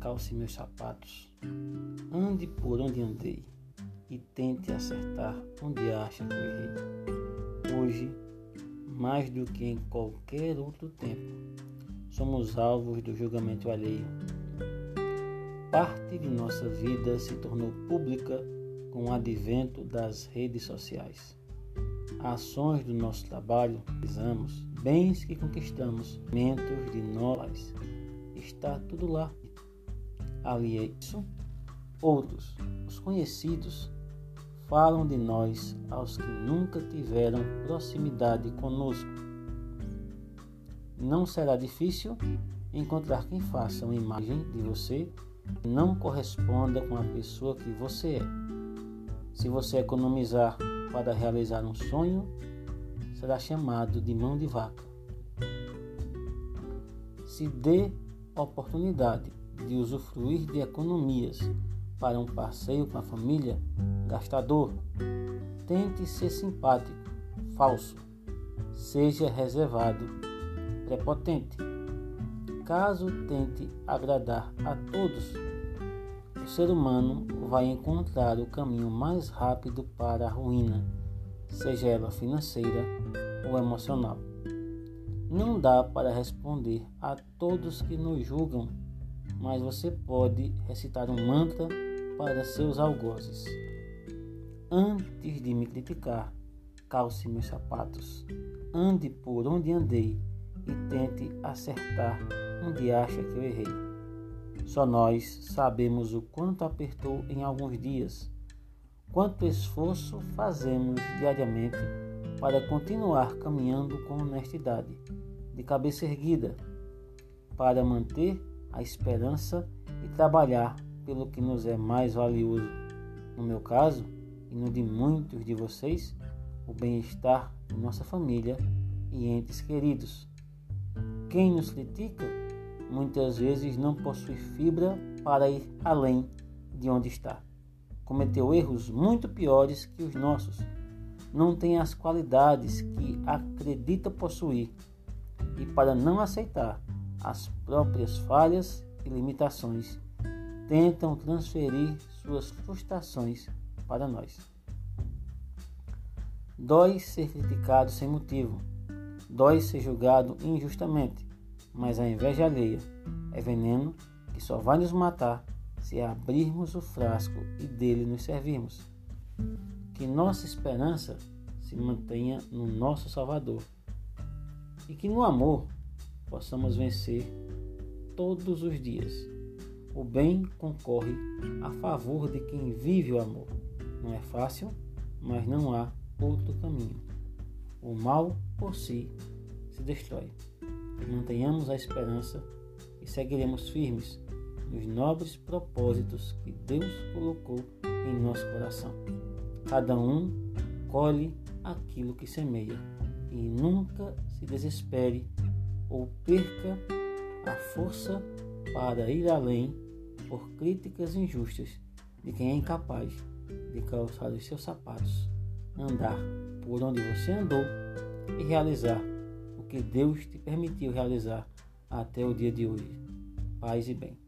calce meus sapatos, ande por onde andei e tente acertar onde acha que errei. Hoje, mais do que em qualquer outro tempo, somos alvos do julgamento alheio. Parte de nossa vida se tornou pública com o advento das redes sociais. Ações do nosso trabalho, realizamos, bens que conquistamos, mentos de nós, está tudo lá. Ali é isso. Outros, os conhecidos, falam de nós aos que nunca tiveram proximidade conosco. Não será difícil encontrar quem faça uma imagem de você que não corresponda com a pessoa que você é. Se você economizar para realizar um sonho, será chamado de mão de vaca. Se dê oportunidade de usufruir de economias para um passeio com a família, gastador. Tente ser simpático, falso. Seja reservado, prepotente. Caso tente agradar a todos, o ser humano vai encontrar o caminho mais rápido para a ruína, seja ela financeira ou emocional. Não dá para responder a todos que nos julgam, mas você pode recitar um mantra para seus algozes. Antes de me criticar, calce meus sapatos, ande por onde andei e tente acertar onde acha que eu errei. Só nós sabemos o quanto apertou em alguns dias, quanto esforço fazemos diariamente para continuar caminhando com honestidade, de cabeça erguida, para manter a esperança e trabalhar pelo que nos é mais valioso. No meu caso, e no de muitos de vocês, o bem-estar de nossa família e entes queridos. Quem nos critica muitas vezes não possui fibra para ir além de onde está. Cometeu erros muito piores que os nossos não tem as qualidades que acredita possuir e para não aceitar as próprias falhas e limitações, tentam transferir suas frustrações para nós. Dói ser criticado sem motivo, dói ser julgado injustamente, mas a inveja alheia é veneno que só vai nos matar se abrirmos o frasco e dele nos servirmos. Que nossa esperança se mantenha no nosso Salvador e que no amor possamos vencer todos os dias. O bem concorre a favor de quem vive o amor. Não é fácil, mas não há outro caminho. O mal por si se destrói. Mantenhamos a esperança e seguiremos firmes nos nobres propósitos que Deus colocou em nosso coração. Cada um colhe aquilo que semeia e nunca se desespere ou perca a força para ir além por críticas injustas de quem é incapaz de calçar os seus sapatos, andar por onde você andou e realizar o que Deus te permitiu realizar até o dia de hoje. Paz e bem.